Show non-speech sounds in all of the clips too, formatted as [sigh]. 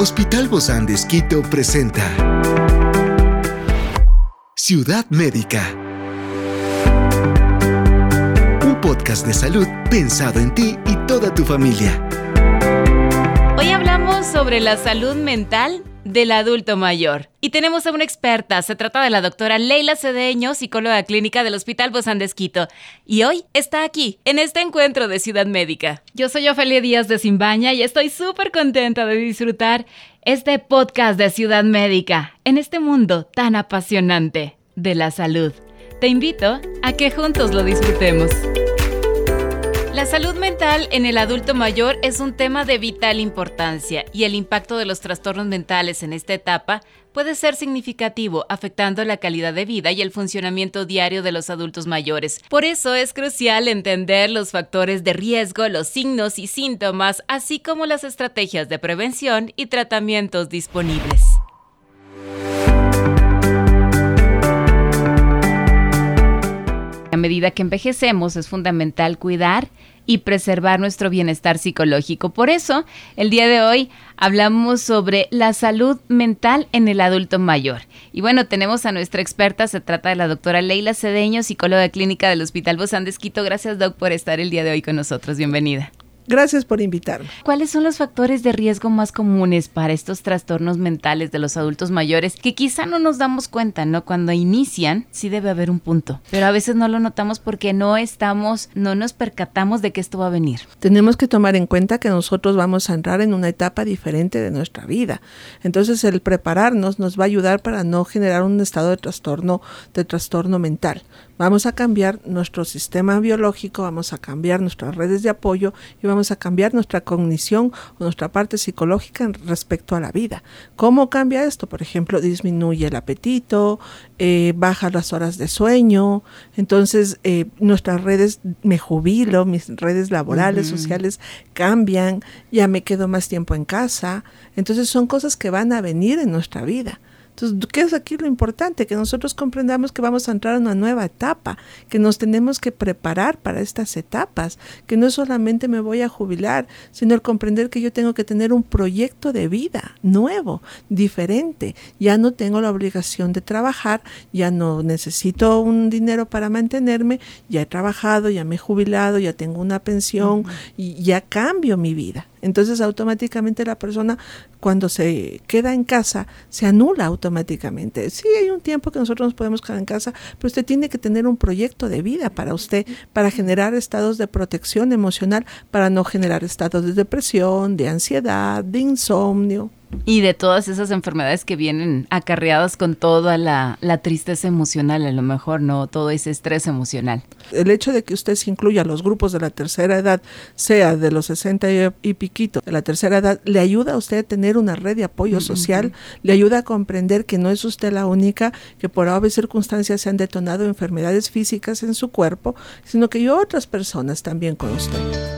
Hospital Bozán de Esquito presenta Ciudad Médica. Un podcast de salud pensado en ti y toda tu familia. Hoy hablamos sobre la salud mental del adulto mayor. Y tenemos a una experta, se trata de la doctora Leila Cedeño, psicóloga clínica del Hospital de Y hoy está aquí, en este encuentro de Ciudad Médica. Yo soy Ofelia Díaz de Simbaña y estoy súper contenta de disfrutar este podcast de Ciudad Médica en este mundo tan apasionante de la salud. Te invito a que juntos lo disfrutemos. La salud mental en el adulto mayor es un tema de vital importancia y el impacto de los trastornos mentales en esta etapa puede ser significativo, afectando la calidad de vida y el funcionamiento diario de los adultos mayores. Por eso es crucial entender los factores de riesgo, los signos y síntomas, así como las estrategias de prevención y tratamientos disponibles. Medida que envejecemos es fundamental cuidar y preservar nuestro bienestar psicológico. Por eso, el día de hoy hablamos sobre la salud mental en el adulto mayor. Y bueno, tenemos a nuestra experta, se trata de la doctora Leila Cedeño, psicóloga clínica del Hospital Bozán de. Gracias, doc, por estar el día de hoy con nosotros. Bienvenida. Gracias por invitarme. ¿Cuáles son los factores de riesgo más comunes para estos trastornos mentales de los adultos mayores que quizá no nos damos cuenta, ¿no? Cuando inician, sí debe haber un punto, pero a veces no lo notamos porque no estamos, no nos percatamos de que esto va a venir. Tenemos que tomar en cuenta que nosotros vamos a entrar en una etapa diferente de nuestra vida. Entonces, el prepararnos nos va a ayudar para no generar un estado de trastorno, de trastorno mental. Vamos a cambiar nuestro sistema biológico, vamos a cambiar nuestras redes de apoyo y vamos a cambiar nuestra cognición o nuestra parte psicológica respecto a la vida. ¿Cómo cambia esto? Por ejemplo, disminuye el apetito, eh, baja las horas de sueño, entonces eh, nuestras redes, me jubilo, mis redes laborales, sociales cambian, ya me quedo más tiempo en casa. Entonces son cosas que van a venir en nuestra vida. Entonces, ¿qué es aquí lo importante? Que nosotros comprendamos que vamos a entrar a una nueva etapa, que nos tenemos que preparar para estas etapas, que no solamente me voy a jubilar, sino el comprender que yo tengo que tener un proyecto de vida nuevo, diferente. Ya no tengo la obligación de trabajar, ya no necesito un dinero para mantenerme, ya he trabajado, ya me he jubilado, ya tengo una pensión y ya cambio mi vida. Entonces automáticamente la persona cuando se queda en casa se anula automáticamente. Sí, hay un tiempo que nosotros nos podemos quedar en casa, pero usted tiene que tener un proyecto de vida para usted, para generar estados de protección emocional, para no generar estados de depresión, de ansiedad, de insomnio. Y de todas esas enfermedades que vienen acarreadas con toda la, tristeza emocional, a lo mejor, ¿no? Todo ese estrés emocional. El hecho de que usted se incluya a los grupos de la tercera edad, sea de los 60 y, piquito, de la tercera edad, le ayuda a usted a tener una red de apoyo social, le ayuda a comprender que no es usted la única, que por obvias circunstancias se han detonado enfermedades físicas en su cuerpo, sino que hay otras personas también con usted.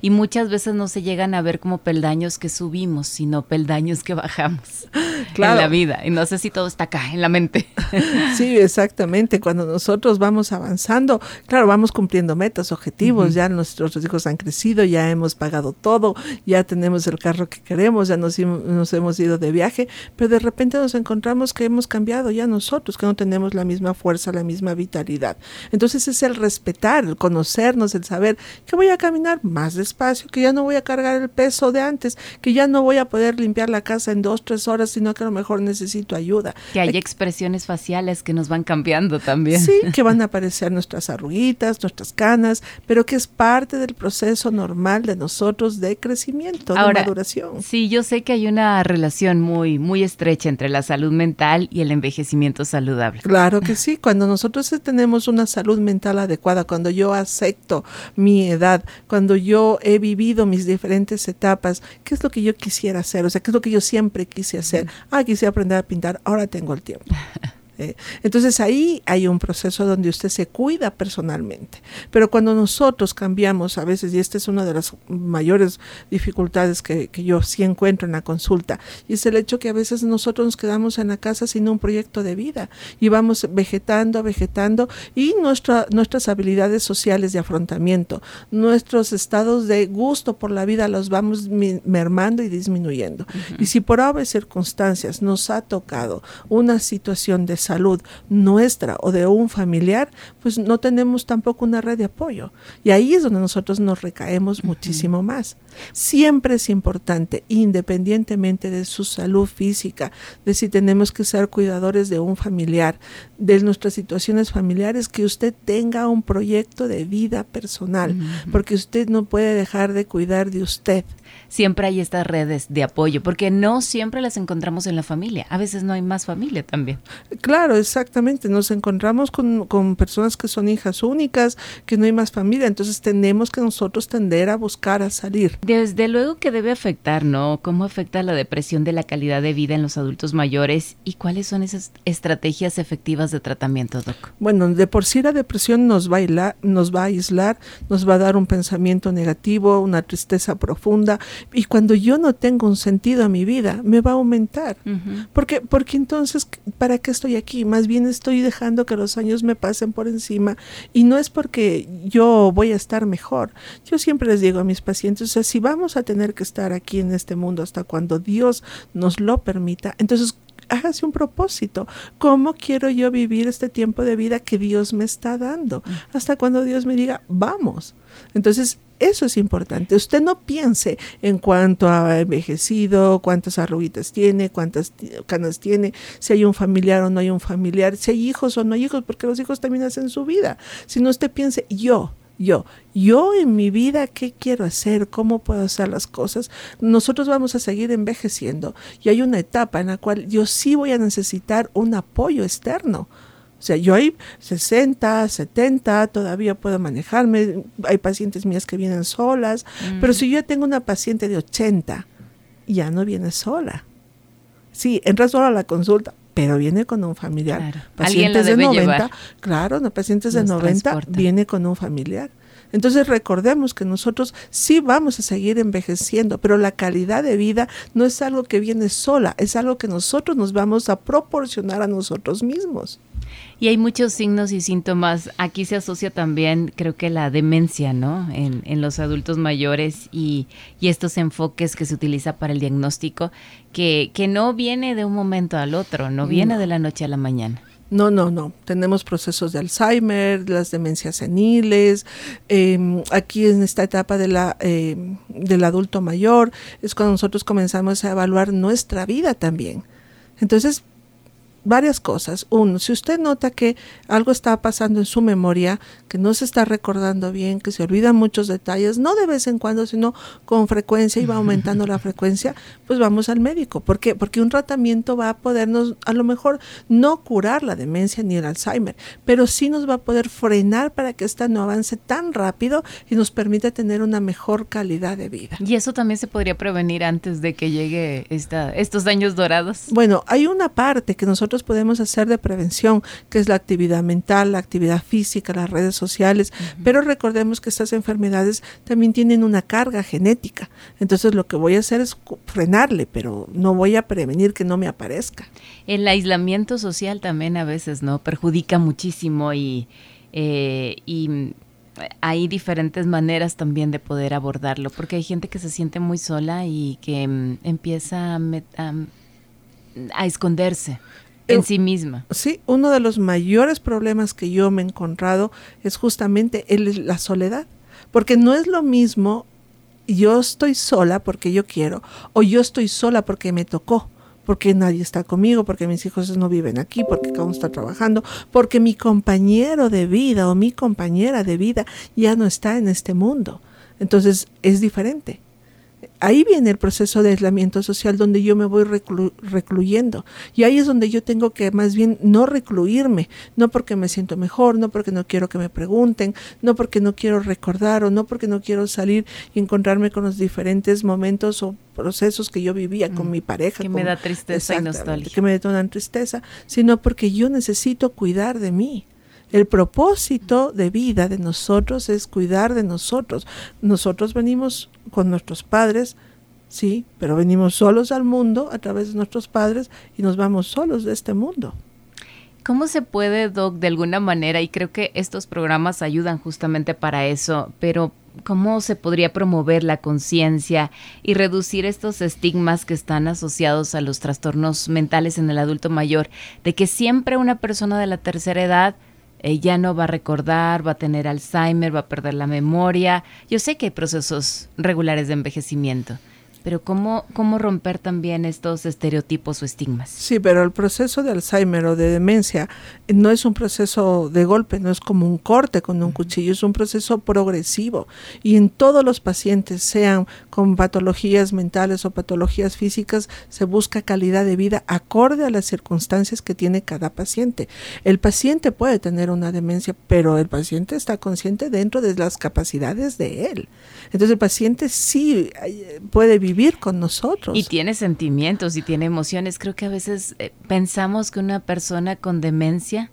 y muchas veces no se llegan a ver como peldaños que subimos, sino peldaños que bajamos [laughs] en la vida. Y no sé si todo está acá en la mente. [laughs] Sí, exactamente. Cuando nosotros vamos avanzando, claro, vamos cumpliendo metas, objetivos, ya nuestros hijos han crecido, ya hemos pagado todo, ya tenemos el carro que queremos, ya nos, nos hemos ido de viaje, pero de repente nos encontramos que hemos cambiado ya nosotros, que no tenemos la misma fuerza, la misma vitalidad. Entonces es el respetar, el conocernos, el saber que voy a caminar más despacio espacio, que ya no voy a cargar el peso de antes, que ya no voy a poder limpiar la casa en dos, tres horas, sino que a lo mejor necesito ayuda. Que hay expresiones faciales que nos van cambiando también. Sí, [laughs] que van a aparecer nuestras arruguitas, nuestras canas, pero que es parte del proceso normal de nosotros de crecimiento, de maduración. Sí, yo sé que hay una relación muy, muy estrecha entre la salud mental y el envejecimiento saludable. Claro que [laughs] sí, cuando nosotros tenemos una salud mental adecuada, cuando yo acepto mi edad, cuando yo yo he vivido mis diferentes etapas, ¿qué es lo que yo quisiera hacer? O sea, ¿qué es lo que yo siempre quise hacer? Ah, quise aprender a pintar, ahora tengo el tiempo. [laughs] Eh, entonces ahí hay un proceso donde usted se cuida personalmente. Pero cuando nosotros cambiamos a veces, y esta es una de las mayores dificultades que, yo sí encuentro en la consulta, y es el hecho que a veces nosotros nos quedamos en la casa sin un proyecto de vida y vamos vegetando, vegetando, y nuestra, nuestras habilidades sociales de afrontamiento, nuestros estados de gusto por la vida los vamos mermando y disminuyendo. Y si por haber circunstancias nos ha tocado una situación de salud nuestra o de un familiar, pues no tenemos tampoco una red de apoyo. Y ahí es donde nosotros nos recaemos muchísimo más. Siempre es importante, independientemente de su salud física, de si tenemos que ser cuidadores de un familiar, de nuestras situaciones familiares, que usted tenga un proyecto de vida personal, porque usted no puede dejar de cuidar de usted siempre hay estas redes de apoyo, porque no siempre las encontramos en la familia, a veces no hay más familia también. Claro, exactamente, nos encontramos con, con personas que son hijas únicas, que no hay más familia, entonces tenemos que nosotros tender a buscar a salir. Desde luego que debe afectar, ¿no? ¿Cómo afecta la depresión de la calidad de vida en los adultos mayores y cuáles son esas estrategias efectivas de tratamiento, Doc? Bueno, de por sí la depresión nos va a, nos va a aislar, nos va a dar un pensamiento negativo, una tristeza profunda, y cuando yo no tengo un sentido a mi vida, me va a aumentar. porque, porque entonces, ¿para qué estoy Más bien estoy dejando que los años me pasen por encima y no es porque yo voy a estar mejor. Yo siempre les digo a mis pacientes, o sea, si vamos a tener que estar aquí en este mundo hasta cuando Dios nos lo permita, entonces hágase un propósito. ¿Cómo quiero yo vivir este tiempo de vida que Dios me está dando? Hasta cuando Dios me diga, vamos. Entonces, eso es importante. Usted no piense en cuánto ha envejecido, cuántas arruguitas tiene, cuántas canas tiene, si hay un familiar o no hay un familiar, si hay hijos o no hay hijos, porque los hijos también hacen su vida. Sino usted piense, yo, yo, yo en mi vida, ¿qué quiero hacer? ¿Cómo puedo hacer las cosas? Nosotros vamos a seguir envejeciendo y hay una etapa en la cual yo sí voy a necesitar un apoyo externo o sea, yo hay 60, 70, todavía puedo manejarme. Hay pacientes mías que vienen solas, pero si yo tengo una paciente de 80, ya no viene sola. Sí, entra sola a la consulta, pero viene con un familiar. Pacientes de 90, claro, no, pacientes de 90 viene con un familiar. Entonces recordemos que nosotros sí vamos a seguir envejeciendo, pero la calidad de vida no es algo que viene sola, es algo que nosotros nos vamos a proporcionar a nosotros mismos. Y hay muchos signos y síntomas. Aquí se asocia también, creo que la demencia, ¿no? En, en los adultos mayores y, y, estos enfoques que se utiliza para el diagnóstico, que, que no viene de un momento al otro, no viene de la noche a la mañana. No, no, no. Tenemos procesos de Alzheimer, las demencias seniles. Em, aquí en esta etapa de la, em, del adulto mayor es cuando nosotros comenzamos a evaluar nuestra vida también. Entonces, varias cosas. Uno, si usted nota que algo está pasando en su memoria, que no se está recordando bien, que se olvidan muchos detalles, no de vez en cuando, sino con frecuencia y va aumentando la [laughs] frecuencia, pues vamos al médico. ¿Por qué? Porque un tratamiento va a podernos, a lo mejor, no curar la demencia ni el Alzheimer, pero sí nos va a poder frenar para que esta no avance tan rápido y nos permita tener una mejor calidad de vida. Y eso también se podría prevenir antes de que llegue esta, estos daños dorados. Bueno, hay una parte que nosotros podemos hacer de prevención, que es la actividad mental, la actividad física, las redes sociales, pero recordemos que estas enfermedades también tienen una carga genética. Entonces lo que voy a hacer es frenarle, pero no voy a prevenir que no me aparezca. El aislamiento social también a veces no perjudica muchísimo y, eh, y hay diferentes maneras también de poder abordarlo, porque hay gente que se siente muy sola y que mm, empieza a, a, esconderse en sí misma. Sí, uno de los mayores problemas que yo me he encontrado es justamente el, la soledad, porque no es lo mismo yo estoy sola porque yo quiero o yo estoy sola porque me tocó porque nadie está conmigo, porque mis hijos no viven aquí, porque cada uno está trabajando, porque mi compañero de vida o mi compañera de vida ya no está en este mundo. Entonces es diferente. Ahí viene el proceso de aislamiento social donde yo me voy recluyendo. Y ahí es donde yo tengo que más bien no recluirme, no porque me siento mejor, no porque no quiero que me pregunten, no porque no quiero recordar o no porque no quiero salir y encontrarme con los diferentes momentos o procesos que yo vivía con mm, mi pareja. Que me da tristeza y nostalgia. Que me detonan tristeza, sino porque yo necesito cuidar de mí. El propósito de vida de nosotros es cuidar de nosotros. Nosotros venimos con nuestros padres, sí, pero venimos solos al mundo a través de nuestros padres y nos vamos solos de este mundo. ¿Cómo se puede, Doc, de alguna manera, y creo que estos programas ayudan justamente para eso, pero cómo se podría promover la conciencia y reducir estos estigmas que están asociados a los trastornos mentales en el adulto mayor, de que siempre una persona de la tercera edad ella no va a recordar, va a tener Alzheimer, va a perder la memoria. Yo sé que hay procesos regulares de envejecimiento, pero ¿cómo, ¿cómo romper también estos estereotipos o estigmas? Sí, pero el proceso de Alzheimer o de demencia no es un proceso de golpe, no es como un corte con un cuchillo, es un proceso progresivo. Y en todos los pacientes, sean con patologías mentales o patologías físicas, se busca calidad de vida acorde a las circunstancias que tiene cada paciente. El paciente puede tener una demencia, pero el paciente está consciente dentro de las capacidades de él. Entonces el paciente sí eh, puede vivir con nosotros. Y tiene sentimientos y tiene emociones. Creo que a veces eh, pensamos que una persona con demencia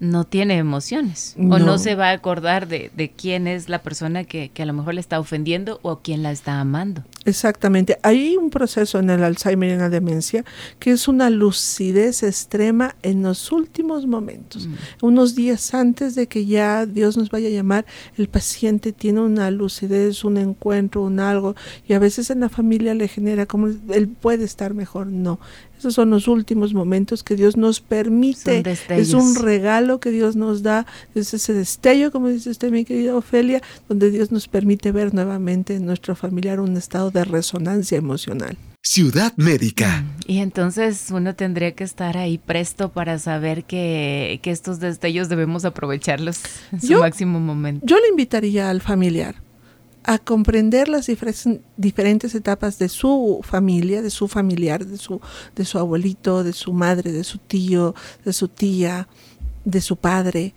no tiene emociones o no se va a acordar de, quién es la persona que, que, a lo mejor le está ofendiendo o quién la está amando. Exactamente. Hay un proceso en el Alzheimer y en la demencia que es una lucidez extrema en los últimos momentos. Mm. Unos días antes de que ya Dios nos vaya a llamar, el paciente tiene una lucidez, un encuentro, un algo, y a veces en la familia le genera como él puede estar mejor. No, esos son los últimos momentos que Dios nos permite. Es un regalo que Dios nos da. Es ese destello, como dice usted, mi querida Ofelia, donde Dios nos permite ver nuevamente en nuestro familiar un estado de resonancia emocional. Ciudad Médica. Mm, y entonces uno tendría que estar ahí presto para saber que, estos destellos debemos aprovecharlos en su máximo momento. Yo le invitaría al familiar a comprender las diferentes etapas de su familia, de su familiar, de su, de su abuelito, de su madre, de su tío, de su tía, de su padre,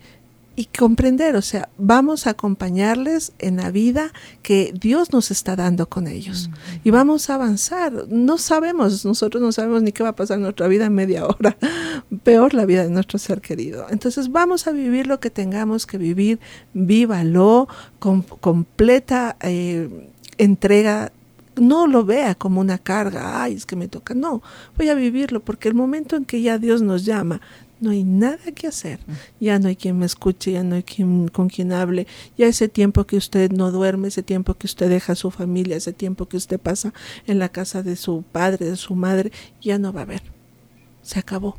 y comprender, o sea, vamos a acompañarles en la vida que Dios nos está dando con ellos. Y vamos a avanzar. No sabemos, nosotros no sabemos ni qué va a pasar en nuestra vida en media hora. [laughs] Peor la vida de nuestro ser querido. Entonces vamos a vivir lo que tengamos que vivir, vívalo con completa eh, entrega no lo vea como una carga, ay, es que me toca, no, voy a vivirlo porque el momento en que ya Dios nos llama, no hay nada que hacer. Ya no hay quien me escuche, ya no hay quien, con quien hable. Ya ese tiempo que usted no duerme, ese tiempo que usted deja a su familia, ese tiempo que usted pasa en la casa de su padre, de su madre, ya no va a haber. Se acabó.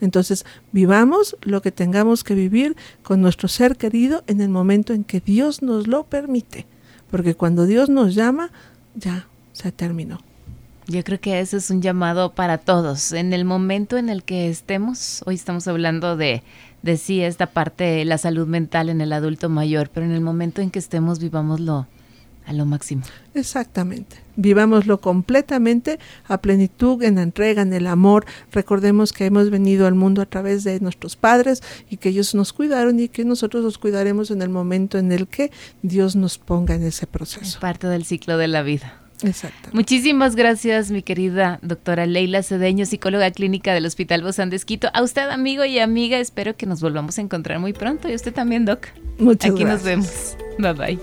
Entonces, vivamos lo que tengamos que vivir con nuestro ser querido en el momento en que Dios nos lo permite. Porque cuando Dios nos llama, ya se terminó. Yo creo que eso es un llamado para todos. En el momento en el que estemos, hoy estamos hablando de, de sí, esta parte de la salud mental en el adulto mayor, pero en el momento en que estemos, vivámoslo a lo máximo. Exactamente. Vivámoslo completamente a plenitud, en la entrega, en el amor. Recordemos que hemos venido al mundo a través de nuestros padres y que ellos nos cuidaron y que nosotros los cuidaremos en el momento en el que Dios nos ponga en ese proceso. Es parte del ciclo de la vida. Exacto. Muchísimas gracias, mi querida doctora Leila Cedeño, psicóloga clínica del Hospital Bozán de A usted, amigo y amiga, espero que nos volvamos a encontrar muy pronto. Y usted también, Doc. Muchas Aquí nos vemos. Bye bye.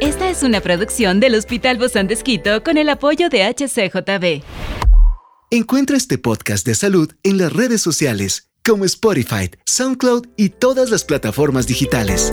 Esta es una producción del Hospital Bozán de con el apoyo de HCJB. Encuentra este podcast de salud en las redes sociales como Spotify, SoundCloud y todas las plataformas digitales.